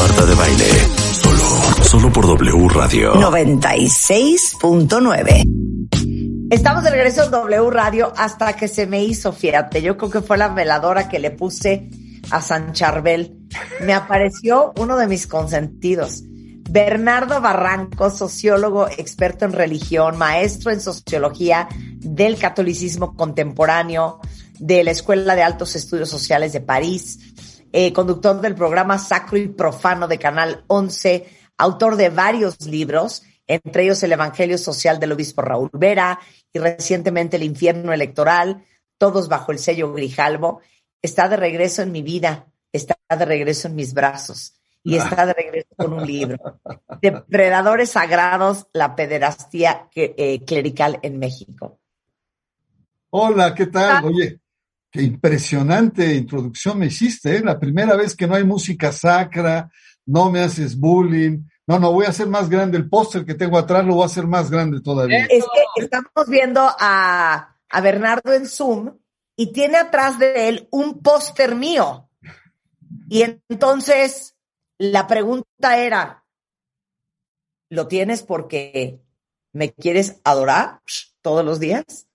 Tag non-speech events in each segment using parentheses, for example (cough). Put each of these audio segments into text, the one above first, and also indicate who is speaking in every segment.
Speaker 1: Marta de baile, solo, solo por W Radio
Speaker 2: 96.9. Estamos de regreso en W Radio hasta que se me hizo, fíjate, yo creo que fue la veladora que le puse a San Charbel. Me apareció uno de mis consentidos. Bernardo Barranco, sociólogo, experto en religión, maestro en sociología del catolicismo contemporáneo de la Escuela de Altos Estudios Sociales de París, eh, conductor del programa Sacro y Profano de Canal 11, autor de varios libros, entre ellos El Evangelio Social del Obispo Raúl Vera y recientemente El Infierno Electoral, todos bajo el sello Grijalvo, está de regreso en mi vida, está de regreso en mis brazos y está de regreso con un libro. (laughs) Depredadores Sagrados, la pederastía eh, clerical en México.
Speaker 3: Hola, ¿qué tal? Oye, qué impresionante introducción me hiciste, ¿eh? La primera vez que no hay música sacra, no me haces bullying. No, no, voy a hacer más grande el póster que tengo atrás, lo voy a hacer más grande todavía.
Speaker 2: Es que estamos viendo a, a Bernardo en Zoom y tiene atrás de él un póster mío. Y entonces la pregunta era, ¿lo tienes porque me quieres adorar todos los días?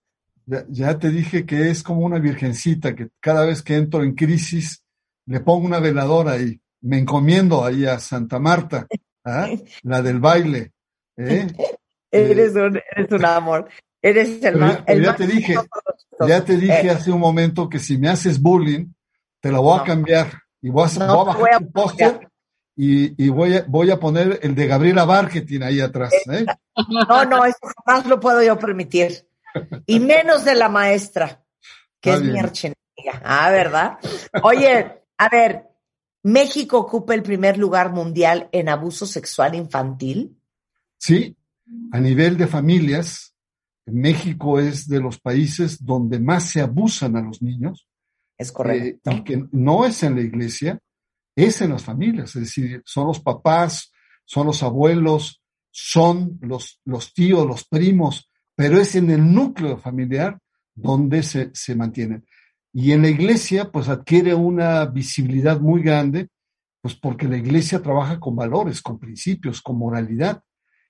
Speaker 3: Ya, te dije que es como una virgencita, que cada vez que entro en crisis le pongo una veladora y me encomiendo ahí a Santa Marta, ¿ah? (laughs) la del baile. ¿eh? (laughs)
Speaker 2: eres, un, eres un amor. Eres el más.
Speaker 3: ya te dije, ya te dije hace un momento que si me haces bullying, te la voy a cambiar y voy a, voy a bajar tu póster y, voy, a, voy a poner el de Gabriela Bargetin ahí atrás. ¿eh?
Speaker 2: No, no, eso jamás lo puedo yo permitir. (laughs) Y menos de la maestra, que es mi archenega. Ah, ¿verdad? Oye, a ver, ¿México ocupa el primer lugar mundial en abuso sexual infantil?
Speaker 3: Sí, a nivel de familias, México es de los países donde más se abusan a los niños.
Speaker 2: Es correcto.
Speaker 3: Eh, y que no es en la iglesia, es en las familias, es decir, son los papás, son los abuelos, son los, los tíos, los primos, pero es en el núcleo familiar donde se, se mantienen. Y en la iglesia, pues adquiere una visibilidad muy grande, pues porque la iglesia trabaja con valores, con principios, con moralidad.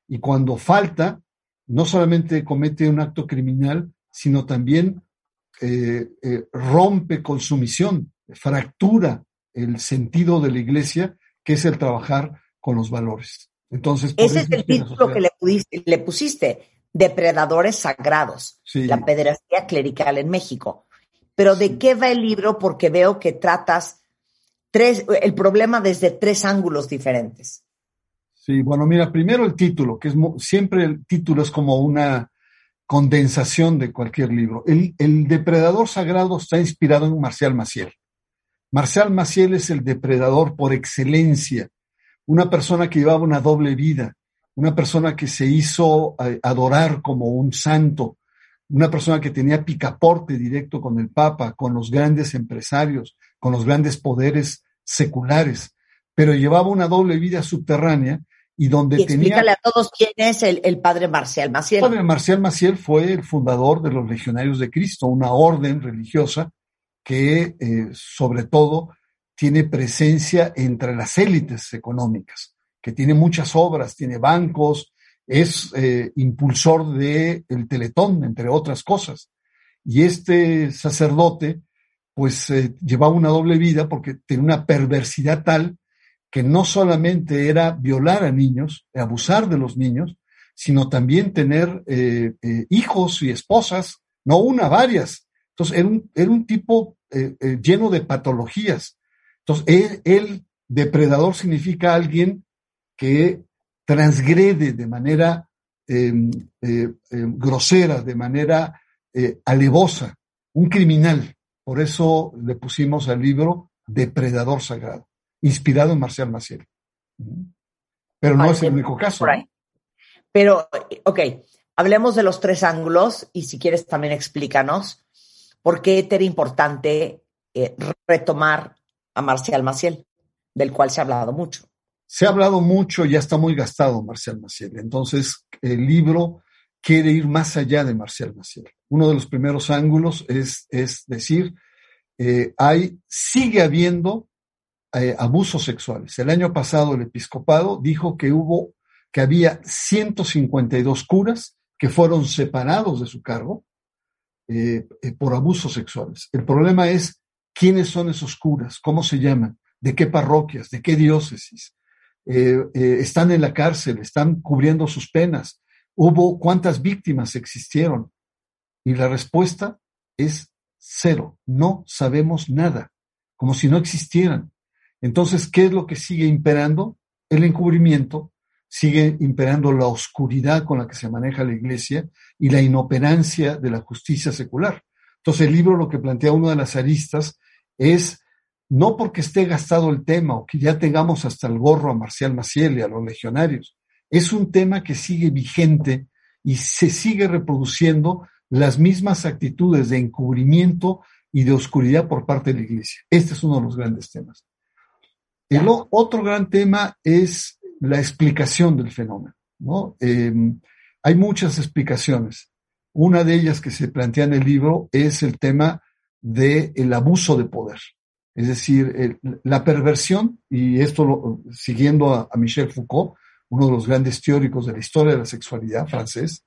Speaker 3: Y cuando falta, no solamente comete un acto criminal, sino también eh, eh, rompe con su misión, fractura el sentido de la iglesia, que es el trabajar con los valores. Entonces,
Speaker 2: ese es el título que le, le, pusiste, Depredadores Sagrados, la pederastía clerical en México. Pero ¿de qué va el libro? Porque veo que tratas tres, el problema desde tres ángulos diferentes.
Speaker 3: Sí, bueno, mira, primero el título, que es siempre el título es como una condensación de cualquier libro. El, el depredador sagrado está inspirado en Marcial Maciel. Marcial Maciel es el depredador por excelencia, una persona que llevaba una doble vida, una persona que se hizo eh, adorar como un santo, una persona que tenía picaporte directo con el Papa, con los grandes empresarios, con los grandes poderes seculares, pero llevaba una doble vida subterránea y donde
Speaker 2: y
Speaker 3: tenía...
Speaker 2: Explícale a todos quién es el, el, padre Marcial Maciel.
Speaker 3: El padre Marcial Maciel fue el fundador de los Legionarios de Cristo, una orden religiosa que eh, sobre todo tiene presencia entre las élites económicas que tiene muchas obras, tiene bancos, es eh, impulsor de el Teletón, entre otras cosas. Y este sacerdote, pues eh, llevaba una doble vida porque tenía una perversidad tal que no solamente era violar a niños, abusar de los niños, sino también tener eh, hijos y esposas, no una, varias. Entonces, era un, era un tipo lleno de patologías. Entonces, él, depredador significa alguien que transgrede de manera em, eh, em, grosera, de manera eh, alevosa, un criminal. Por eso le pusimos al libro Depredador Sagrado. inspirado en Marcial Maciel. Pero no es el único caso.
Speaker 2: Pero, ok, hablemos de los tres ángulos y si quieres también explícanos por qué era importante eh, retomar a Marcial Maciel, del cual se ha hablado mucho.
Speaker 3: Se ha hablado mucho, ya está muy gastado Marcial Maciel. Entonces, el libro quiere ir más allá de Marcial Maciel. Uno de los primeros ángulos es, es decir, eh, hay, sigue habiendo eh, abusos sexuales. El año pasado el episcopado dijo que hubo, que había 152 curas que fueron separados de su cargo eh, por abusos sexuales. El problema es quiénes son esos curas, cómo se llaman, de qué parroquias, de qué diócesis. Están en la cárcel, están cubriendo sus penas, hubo cuántas víctimas existieron. Y la respuesta es cero. No sabemos nada, como si no existieran. Entonces, ¿qué es lo que sigue imperando? El encubrimiento, sigue imperando la oscuridad con la que se maneja la iglesia y la inoperancia de la justicia secular. Entonces, el libro lo que plantea una de las aristas es no porque esté gastado el tema o que ya tengamos hasta el gorro a Marcial Maciel y a los legionarios, es un tema que sigue vigente y se sigue reproduciendo las mismas actitudes de encubrimiento y de oscuridad por parte de la iglesia. Este es uno de los grandes temas. El otro gran tema es la explicación del fenómeno. ¿no? Em, hay muchas explicaciones. Una de ellas que se plantea en el libro es el tema del abuso de poder. Es decir, la perversión, y esto siguiendo a Michel Foucault, uno de los grandes teóricos de la historia de la sexualidad francés,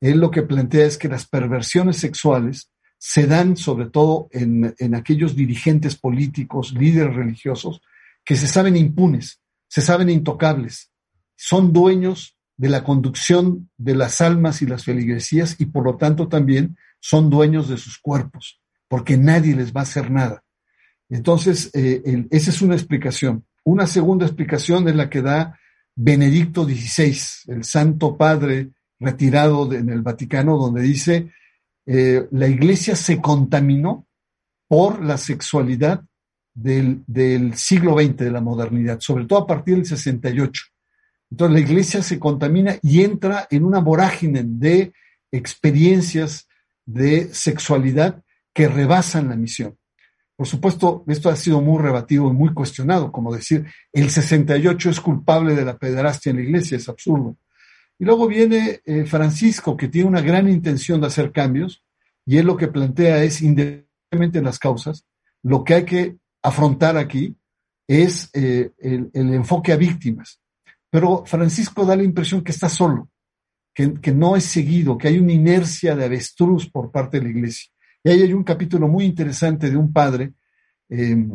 Speaker 3: él lo que plantea es que las perversiones sexuales se dan sobre todo en, en aquellos dirigentes políticos, líderes religiosos, que se saben impunes, se saben intocables, son dueños de la conducción de las almas y las feligresías y por lo tanto también son dueños de sus cuerpos, porque nadie les va a hacer nada. Entonces, eh, esa es una explicación. Una segunda explicación es la que da Benedicto XVI, el Santo Padre retirado en el Vaticano, donde dice, eh, la iglesia se contaminó por la sexualidad del, del, siglo XX, de la modernidad, sobre todo a partir del 68. Entonces la iglesia se contamina y entra en una vorágine de experiencias de sexualidad que rebasan la misión. Por supuesto, esto ha sido muy rebatido y muy cuestionado, como decir, el 68 es culpable de la pederastia en la iglesia, es absurdo. Y luego viene eh, Francisco, que tiene una gran intención de hacer cambios, y él lo que plantea es, independientemente de las causas, lo que hay que afrontar aquí es eh, el, enfoque a víctimas. Pero Francisco da la impresión que está solo, que, que no es seguido, que hay una inercia de avestruz por parte de la iglesia. Y ahí hay un capítulo muy interesante de un padre, em,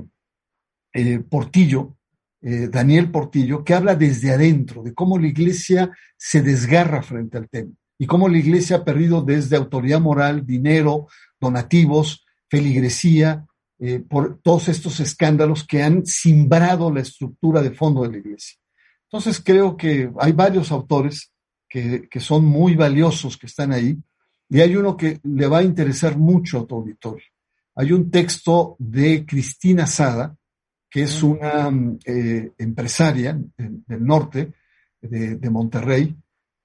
Speaker 3: eh, Portillo, eh, Daniel Portillo, que habla desde adentro de cómo la iglesia se desgarra frente al tema y cómo la iglesia ha perdido desde autoridad moral, dinero, donativos, feligresía, eh, por todos estos escándalos que han simbrado la estructura de fondo de la iglesia. Entonces creo que hay varios autores que, que son muy valiosos que están ahí y hay uno que le va a interesar mucho a tu auditorio. Hay un texto de Cristina Sada, que es una eh, empresaria del norte de, Monterrey,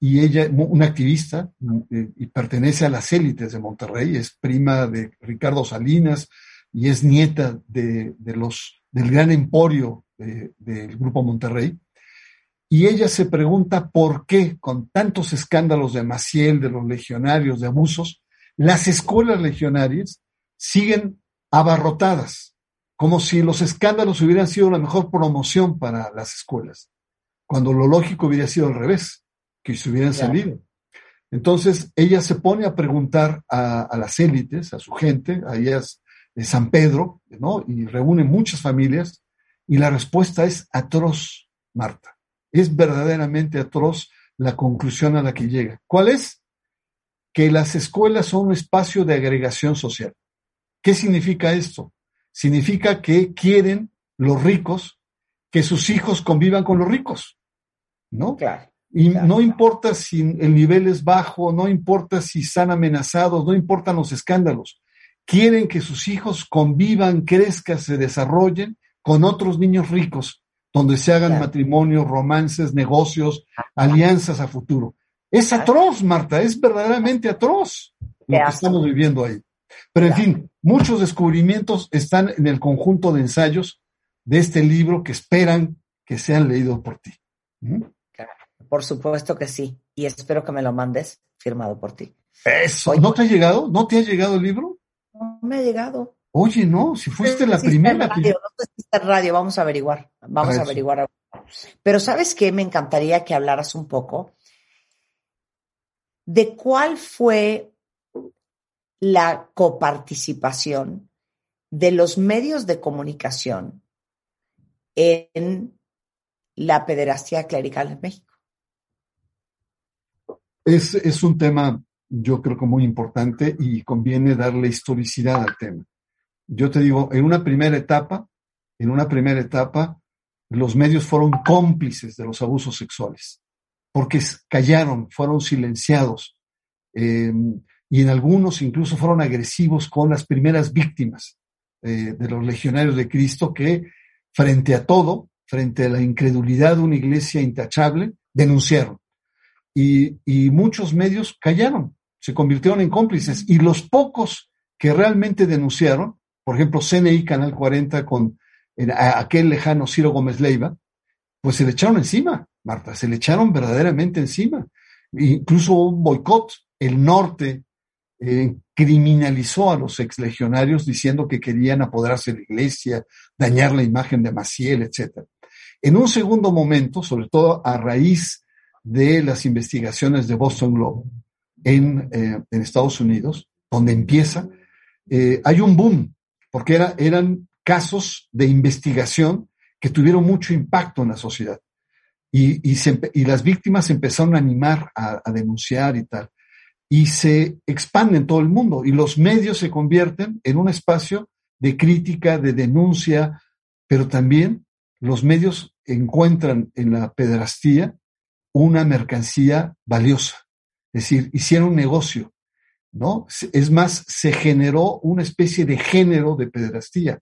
Speaker 3: y ella, una activista, eh, y pertenece a las élites de Monterrey, es prima de Ricardo Salinas y es nieta de, los, del gran emporio del Grupo Monterrey. Y ella se pregunta por qué, con tantos escándalos de Maciel, de los legionarios, de abusos, las escuelas legionarias siguen abarrotadas, como si los escándalos hubieran sido la mejor promoción para las escuelas, cuando lo lógico hubiera sido al revés, que se hubieran salido. Entonces, ella se pone a preguntar a, las élites, a su gente, a ellas de San Pedro, ¿no? Y reúne muchas familias, y la respuesta es atroz, Marta. Es verdaderamente atroz la conclusión a la que llega. ¿Cuál es? Que las escuelas son un espacio de agregación social. ¿Qué significa esto? Significa que quieren los ricos que sus hijos convivan con los ricos, ¿no? Y no importa si el nivel es bajo, no importa si están amenazados, no importan los escándalos. Quieren que sus hijos convivan, crezcan, se desarrollen con otros niños ricos, donde se hagan matrimonios, romances, negocios, alianzas a futuro. Es atroz, Marta, es verdaderamente atroz lo que estamos viviendo ahí. Pero en fin, muchos descubrimientos están en el conjunto de ensayos de este libro que esperan que sean leídos por ti. ¿Mm?
Speaker 2: Por supuesto que sí. Y espero que me lo mandes firmado por ti.
Speaker 3: Eso. ¿No te ha llegado? ¿No te ha llegado el libro?
Speaker 2: No me ha llegado.
Speaker 3: Oye, no, si fuiste la primera.
Speaker 2: Radio, no radio, vamos a averiguar. Vamos a averiguar. Pero ¿sabes qué? Me encantaría que hablaras un poco de cuál fue la coparticipación de los medios de comunicación en la pederastía clerical en México.
Speaker 3: Es, es un tema, yo creo que muy importante y conviene darle historicidad al tema. Yo te digo, en una primera etapa, en una primera etapa, los medios fueron cómplices de los abusos sexuales, porque callaron, fueron silenciados. Eh, y en algunos incluso fueron agresivos con las primeras víctimas eh, de los legionarios de Cristo que frente a todo, frente a la incredulidad de una iglesia intachable, denunciaron. Y muchos medios callaron, se convirtieron en cómplices. Y los pocos que realmente denunciaron, por ejemplo, CNI Canal 40 con aquel lejano Ciro Gómez Leiva, pues se le echaron encima, Marta, se le echaron verdaderamente encima. Incluso un boicot. El norte eh, criminalizó a los exlegionarios diciendo que querían apoderarse de la iglesia, dañar la imagen de Maciel, etc. En un segundo momento, sobre todo a raíz de las investigaciones de Boston Globe en, eh, Estados Unidos, donde empieza, eh, hay un boom, porque era, eran casos de investigación que tuvieron mucho impacto en la sociedad. Y, y, las víctimas empezaron a animar a, a denunciar y tal y se expande en todo el mundo y los medios se convierten en un espacio de crítica, de denuncia, pero también los medios encuentran en la pedrastía una mercancía valiosa. Es decir, hicieron un negocio, ¿no? Es más, se generó una especie de género de pedrastía.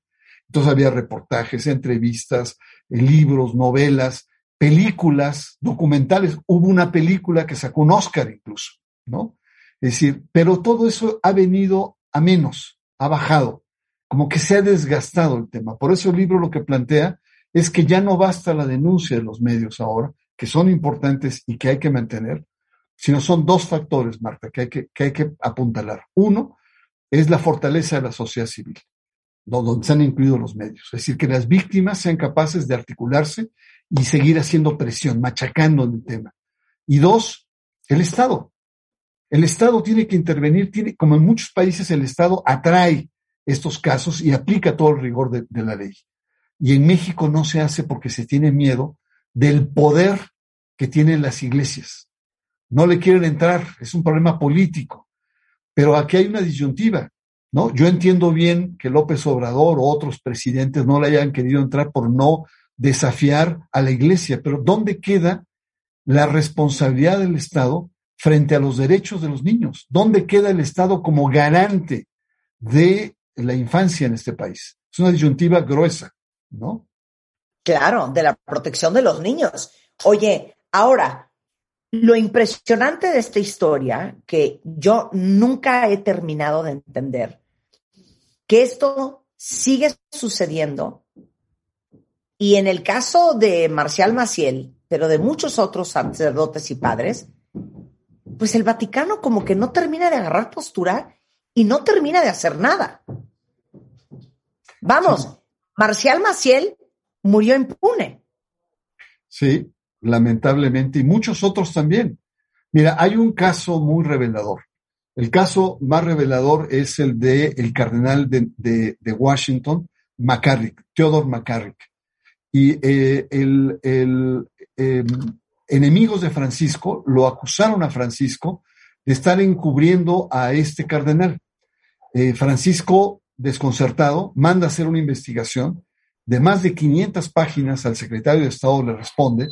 Speaker 3: Entonces había reportajes, entrevistas, libros, novelas, películas, documentales. Hubo una película que sacó un Oscar incluso, ¿no? Es decir, pero todo eso ha venido a menos, ha bajado, como que se ha desgastado el tema. Por eso el libro lo que plantea es que ya no basta la denuncia de los medios ahora, que son importantes y que hay que mantener, sino son dos factores, Marta, que hay que, que, hay que apuntalar. Uno es la fortaleza de la sociedad civil, donde se han incluido los medios. Es decir, que las víctimas sean capaces de articularse y seguir haciendo presión, machacando en el tema. Y dos, el Estado. El Estado tiene que intervenir, tiene, como en muchos países el Estado atrae estos casos y aplica todo el rigor de, la ley. Y en México no se hace porque se tiene miedo del poder que tienen las iglesias. No le quieren entrar, es un problema político. Pero aquí hay una disyuntiva, ¿no? Yo entiendo bien que López Obrador o otros presidentes no le hayan querido entrar por no desafiar a la iglesia, pero ¿dónde queda la responsabilidad del Estado frente a los derechos de los niños? ¿Dónde queda el Estado como garante de la infancia en este país? Es una disyuntiva gruesa, ¿no?
Speaker 2: Claro, de la protección de los niños. Oye, ahora, lo impresionante de esta historia, que yo nunca he terminado de entender, que esto sigue sucediendo y en el caso de Marcial Maciel, pero de muchos otros sacerdotes y padres, pues el Vaticano como que no termina de agarrar postura y no termina de hacer nada. Vamos, Marcial Maciel murió impune.
Speaker 3: Sí, lamentablemente, y muchos otros también. Mira, hay un caso muy revelador. El caso más revelador es el de el cardenal de, Washington, McCarrick, Theodore McCarrick. Y eh, el, el em, enemigos de Francisco lo acusaron a Francisco de estar encubriendo a este cardenal. Eh, Francisco, desconcertado, manda hacer una investigación de más de 500 páginas al secretario de Estado, le responde,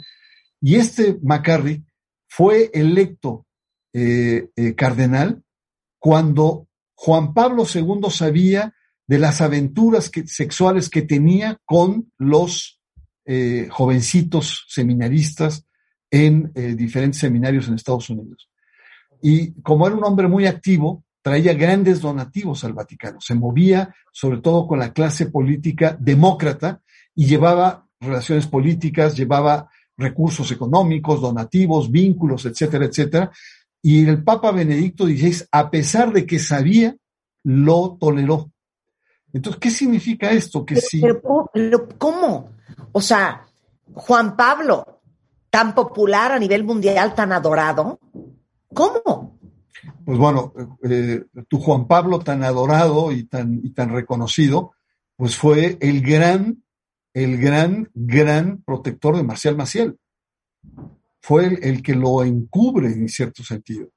Speaker 3: y este McCarry fue electo eh, eh, cardenal cuando Juan Pablo II sabía de las aventuras sexuales que tenía con los eh, jovencitos seminaristas en eh, diferentes seminarios en Estados Unidos. Y como era un hombre muy activo, traía grandes donativos al Vaticano. Se movía sobre todo con la clase política demócrata y llevaba relaciones políticas, llevaba recursos económicos, donativos, vínculos, etcétera, etcétera. Y el Papa Benedicto XVI, a pesar de que sabía, lo toleró. Entonces, ¿qué significa esto? Que
Speaker 2: ¿Cómo? O sea, Juan Pablo, tan popular a nivel mundial, tan adorado, ¿cómo?
Speaker 3: Pues bueno, eh, tu Juan Pablo tan adorado y tan, y tan reconocido, pues fue el gran, el gran, gran protector de Marcial Maciel. Fue el, que lo encubre en cierto sentido,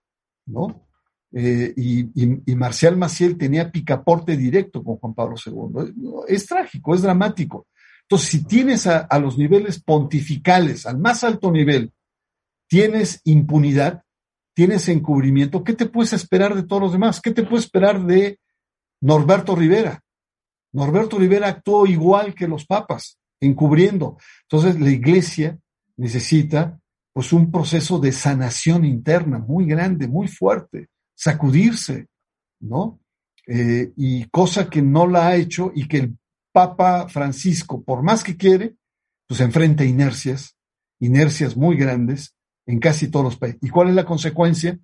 Speaker 3: ¿no? Eh, y, Marcial Maciel tenía picaporte directo con Juan Pablo II. Es, trágico, es dramático. Entonces, si tienes a, los niveles pontificales, al más alto nivel, tienes impunidad, tienes encubrimiento, ¿qué te puedes esperar de todos los demás? ¿Qué te puedes esperar de Norberto Rivera? Norberto Rivera actuó igual que los papas, encubriendo. Entonces, la iglesia necesita pues un proceso de sanación interna muy grande, muy fuerte, sacudirse, ¿no? Eh, y cosa que no la ha hecho y que el Papa Francisco, por más que quiere, pues enfrenta inercias, inercias muy grandes en casi todos los países. ¿Y cuál es la consecuencia?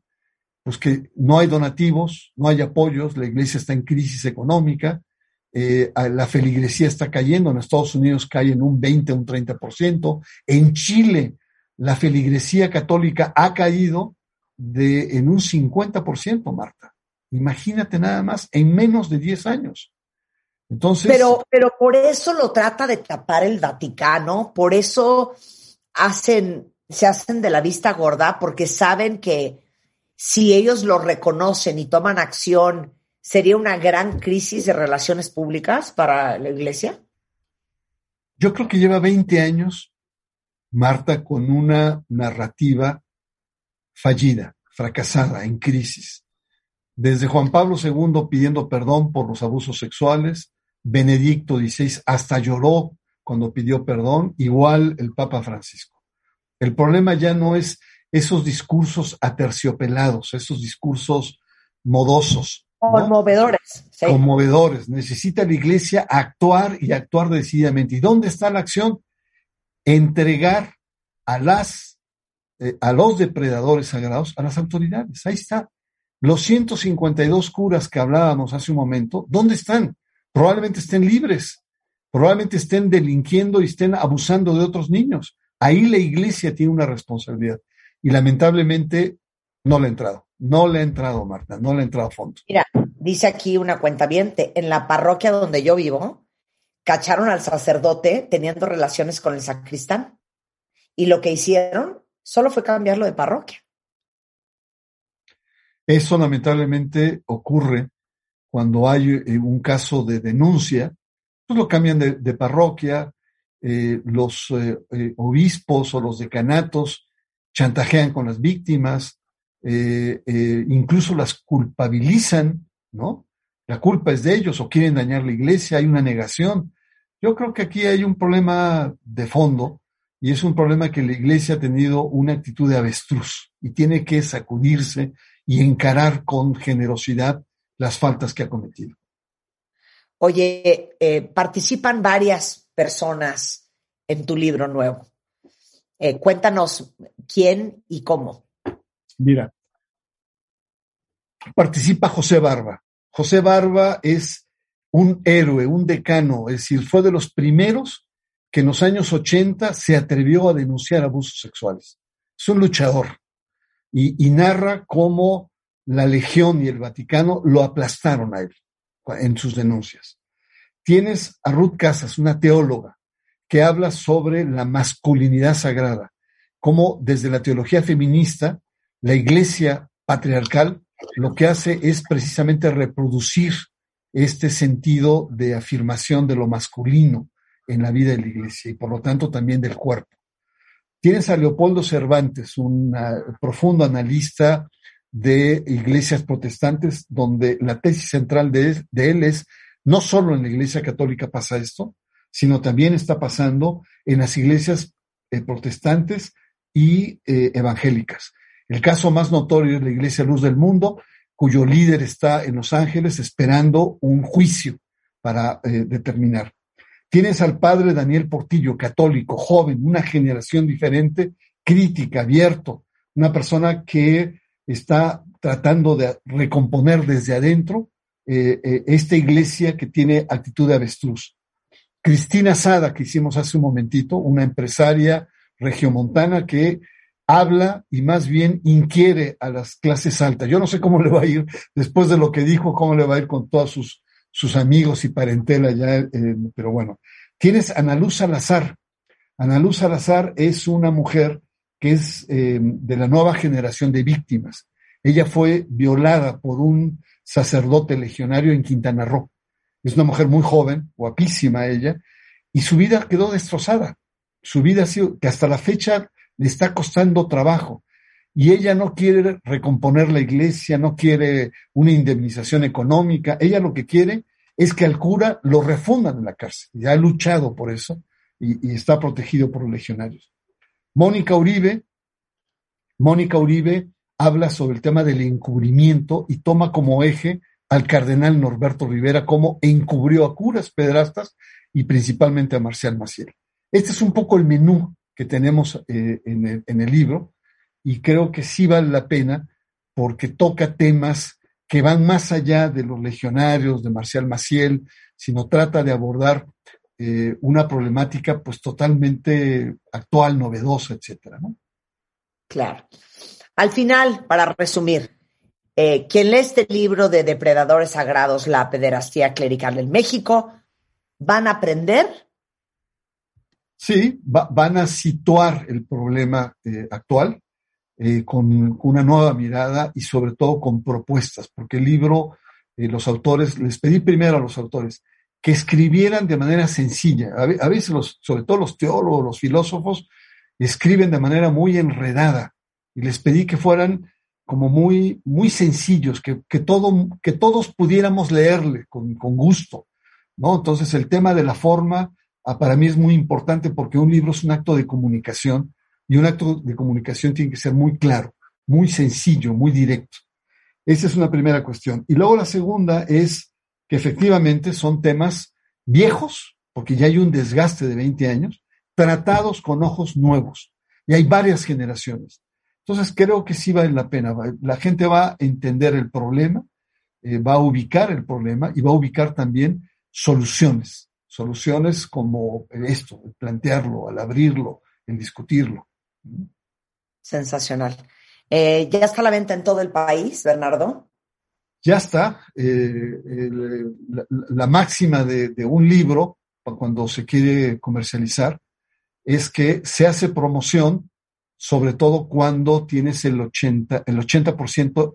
Speaker 3: Pues que no hay donativos, no hay apoyos, la iglesia está en crisis económica, eh, la feligresía está cayendo, en Estados Unidos cae en un 20, un 30%, en Chile la feligresía católica ha caído de, en un 50%, Marta. Imagínate nada más, en menos de 10 años. Entonces.
Speaker 2: Pero, pero por eso lo trata de tapar el Vaticano, por eso hacen, se hacen de la vista gorda, porque saben que si ellos lo reconocen y toman acción, sería una gran crisis de relaciones públicas para la iglesia.
Speaker 3: Yo creo que lleva 20 años, Marta, con una narrativa fallida, fracasada, en crisis. Desde Juan Pablo II pidiendo perdón por los abusos sexuales, Benedicto XVI hasta lloró cuando pidió perdón, igual el Papa Francisco. El problema ya no es esos discursos aterciopelados, esos discursos modosos.
Speaker 2: Conmovedores.
Speaker 3: Conmovedores. Necesita la iglesia actuar y actuar decididamente. ¿Y dónde está la acción? Entregar a las eh, a los depredadores sagrados, a las autoridades. Ahí está. Los 152 curas que hablábamos hace un momento, ¿dónde están? Probablemente estén libres, probablemente estén delinquiendo y estén abusando de otros niños. Ahí la iglesia tiene una responsabilidad. Y lamentablemente no le ha entrado. No le ha entrado, Marta, no le ha entrado a fondo.
Speaker 2: Mira, dice aquí una cuenta en la parroquia donde yo vivo, cacharon al sacerdote teniendo relaciones con el sacristán. Y lo que hicieron Solo fue cambiarlo de parroquia.
Speaker 3: Eso lamentablemente ocurre cuando hay eh, un caso de denuncia, pues lo cambian de, parroquia, eh, los eh, obispos o los decanatos chantajean con las víctimas, incluso las culpabilizan, ¿no? La culpa es de ellos o quieren dañar la iglesia, hay una negación. Yo creo que aquí hay un problema de fondo y es un problema que la iglesia ha tenido una actitud de avestruz y tiene que sacudirse y encarar con generosidad las faltas que ha cometido.
Speaker 2: Oye, eh, participan varias personas en tu libro nuevo. Eh, cuéntanos quién y cómo.
Speaker 3: Mira, participa José Barba. José Barba es un héroe, un decano, es decir, fue de los primeros que en los años 80 se atrevió a denunciar abusos sexuales. Es un luchador y, narra cómo la Legión y el Vaticano lo aplastaron a él en sus denuncias. Tienes a Ruth Casas, una teóloga, que habla sobre la masculinidad sagrada, cómo desde la teología feminista, la iglesia patriarcal lo que hace es precisamente reproducir este sentido de afirmación de lo masculino, en la vida de la iglesia y por lo tanto también del cuerpo. Tienes a Leopoldo Cervantes, un profundo analista de iglesias protestantes, donde la tesis central de, él es No solo en la Iglesia Católica pasa esto, sino también está pasando en las iglesias eh, protestantes y eh, evangélicas. El caso más notorio es la Iglesia Luz del Mundo, cuyo líder está en Los Ángeles esperando un juicio para eh, determinar. Tienes al padre Daniel Portillo, católico, joven, una generación diferente, crítica, abierto, una persona que está tratando de recomponer desde adentro esta iglesia que tiene actitud de avestruz. Cristina Sada, que hicimos hace un momentito, una empresaria regiomontana que habla y más bien inquiere a las clases altas. Yo no sé cómo le va a ir después de lo que dijo, cómo le va a ir con todos sus, sus amigos y parentela ya, eh, pero bueno. Tienes a Ana Luz Salazar. Ana Luz Salazar es una mujer que es eh, de la nueva generación de víctimas. Ella fue violada por un sacerdote legionario en Quintana Roo. Es una mujer muy joven, guapísima ella, y su vida quedó destrozada. Su vida ha sido, que hasta la fecha le está costando trabajo. Y ella no quiere recomponer la iglesia, no quiere una indemnización económica. Ella lo que quiere es que al cura lo refundan en la cárcel. Ya ha luchado por eso y, está protegido por los legionarios. Mónica Uribe, Mónica Uribe habla sobre el tema del encubrimiento y toma como eje al cardenal Norberto Rivera como encubrió a curas pedrastas y principalmente a Marcial Maciel. Este es un poco el menú que tenemos eh, en, el, libro y creo que sí vale la pena porque toca temas que van más allá de los legionarios, de Marcial Maciel, sino trata de abordar eh, una problemática pues totalmente actual, novedosa, etcétera.
Speaker 2: Claro. Al final, para resumir, eh, quien lee este libro de Depredadores Sagrados, la pederastía clerical en México, van a aprender.
Speaker 3: Sí, van a situar el problema eh, actual eh, con una nueva mirada y sobre todo con propuestas, porque el libro, los autores, les pedí primero a los autores que escribieran de manera sencilla. A, veces, los, sobre todo los teólogos, los filósofos, escriben de manera muy enredada y les pedí que fueran como muy, muy sencillos, que, que, todo, que todos pudiéramos leerle con, con, gusto, ¿no? Entonces el tema de la forma para mí es muy importante porque un libro es un acto de comunicación y un acto de comunicación tiene que ser muy claro, muy sencillo, muy directo. Esa es una primera cuestión. Y luego la segunda es que efectivamente son temas viejos, porque ya hay un desgaste de 20 años, tratados con ojos nuevos. Y hay varias generaciones. Entonces creo que sí vale la pena. La gente va a entender el problema, eh, va a ubicar el problema y va a ubicar también soluciones. Soluciones como esto, el plantearlo, al abrirlo, el discutirlo.
Speaker 2: Sensacional. Eh, ¿Ya está a la venta en todo el país, Bernardo?
Speaker 3: Ya está. Eh, la, la, máxima de, de un libro, cuando se quiere comercializar, es que se hace promoción sobre todo cuando tienes el 80%, el 80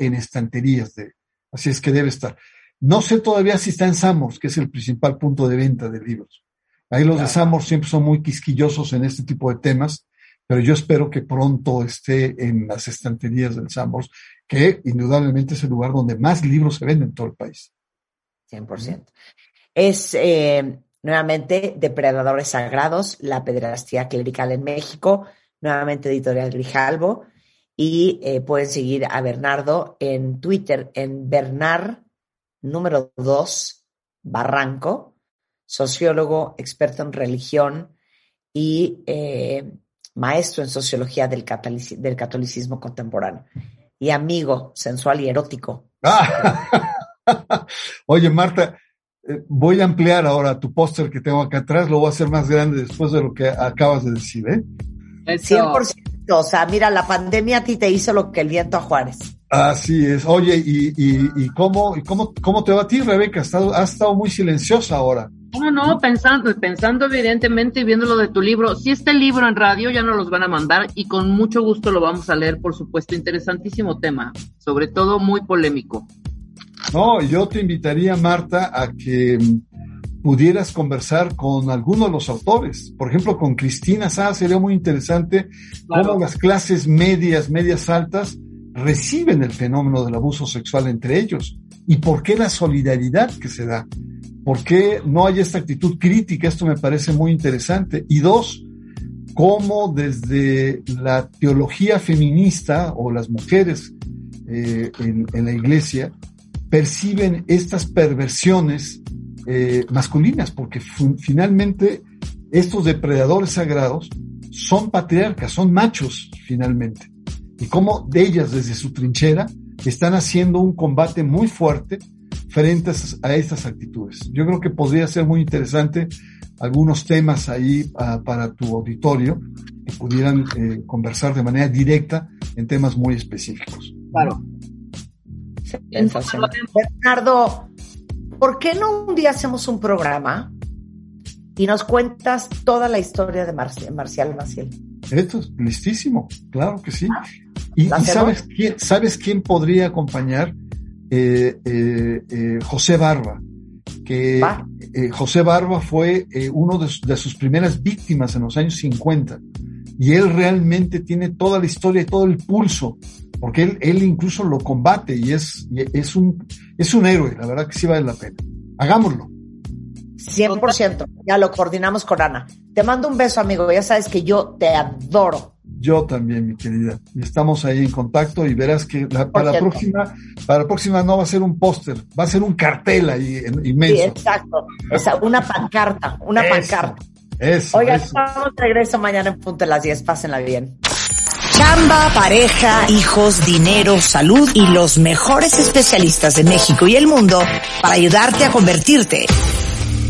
Speaker 3: en estanterías. De, así es que debe estar. No sé todavía si está en Samos, que es el principal punto de venta de libros. Ahí los de Samos siempre son muy quisquillosos en este tipo de temas, pero yo espero que pronto esté en las estanterías del Samos, que indudablemente es el lugar donde más libros se venden en todo el país.
Speaker 2: 100%. Es eh, nuevamente Depredadores Sagrados, la pederastía clerical en México nuevamente Editorial Grijalbo, y eh, pueden seguir a Bernardo en Twitter en Bernard número 2 Barranco, sociólogo, experto en religión y eh, maestro en sociología del, del catolicismo contemporáneo y amigo sensual y erótico. (laughs)
Speaker 3: Oye, Marta, eh, voy a ampliar ahora tu póster que tengo acá atrás, lo voy a hacer más grande después de lo que acabas de decir, ¿eh?
Speaker 2: 100%. O sea, mira, la pandemia a ti te hizo lo que el viento a Juárez.
Speaker 3: Así es. Oye, ¿y, y, cómo, y cómo, cómo te va a ti, Rebeca? Has estado, has estado muy silenciosa ahora.
Speaker 4: No, no, pensando, pensando evidentemente y viendo lo de tu libro. Si este libro en radio ya nos los van a mandar y con mucho gusto lo vamos a leer, por supuesto. Interesantísimo tema, sobre todo muy polémico.
Speaker 3: No, yo te invitaría, Marta, a que pudieras conversar con alguno de los autores. Por ejemplo, con Cristina Sá sería muy interesante cómo las clases medias, medias altas reciben el fenómeno del abuso sexual entre ellos y por qué la solidaridad que se da. ¿por qué no hay esta actitud crítica? Esto me parece muy interesante. Y dos, cómo desde la teología feminista o las mujeres eh, en, la iglesia perciben estas perversiones eh, masculinas, porque finalmente estos depredadores sagrados son patriarcas, son machos finalmente. Y cómo de ellas desde su trinchera están haciendo un combate muy fuerte frente a estas actitudes. Yo creo que podría ser muy interesante algunos temas ahí uh, para tu auditorio que pudieran eh, conversar de manera directa en temas muy específicos.
Speaker 2: Claro. Bernardo, ¿por qué no un día hacemos un programa y nos cuentas toda la historia de Marcial, Marcial Maciel?
Speaker 3: Esto es listísimo, claro que sí. Y, y sabes, quién, ¿sabes quién podría acompañar? Eh, eh, eh, José Barba, que José Barba fue uno de, de, sus primeras víctimas en los años 50 y él realmente tiene toda la historia y todo el pulso, porque él, él incluso lo combate y es, es, un, es un héroe, la verdad que sí vale la pena. Hagámoslo.
Speaker 2: 100%, ya lo coordinamos con Ana. Te mando un beso, amigo, ya sabes que yo te adoro.
Speaker 3: Yo también, mi querida. Estamos ahí en contacto y verás que la, para la próxima, para la próxima no va a ser un póster, va a ser un cartel ahí inmenso.
Speaker 2: Sí, exacto. Esa, una pancarta, una
Speaker 3: Eso,
Speaker 2: pancarta.
Speaker 3: Eso,
Speaker 2: Oiga,
Speaker 3: eso.
Speaker 2: estamos de regreso mañana en punto de las 10. Pásenla bien.
Speaker 5: Chamba, pareja, hijos, dinero, salud y los mejores especialistas de México y el mundo para ayudarte a convertirte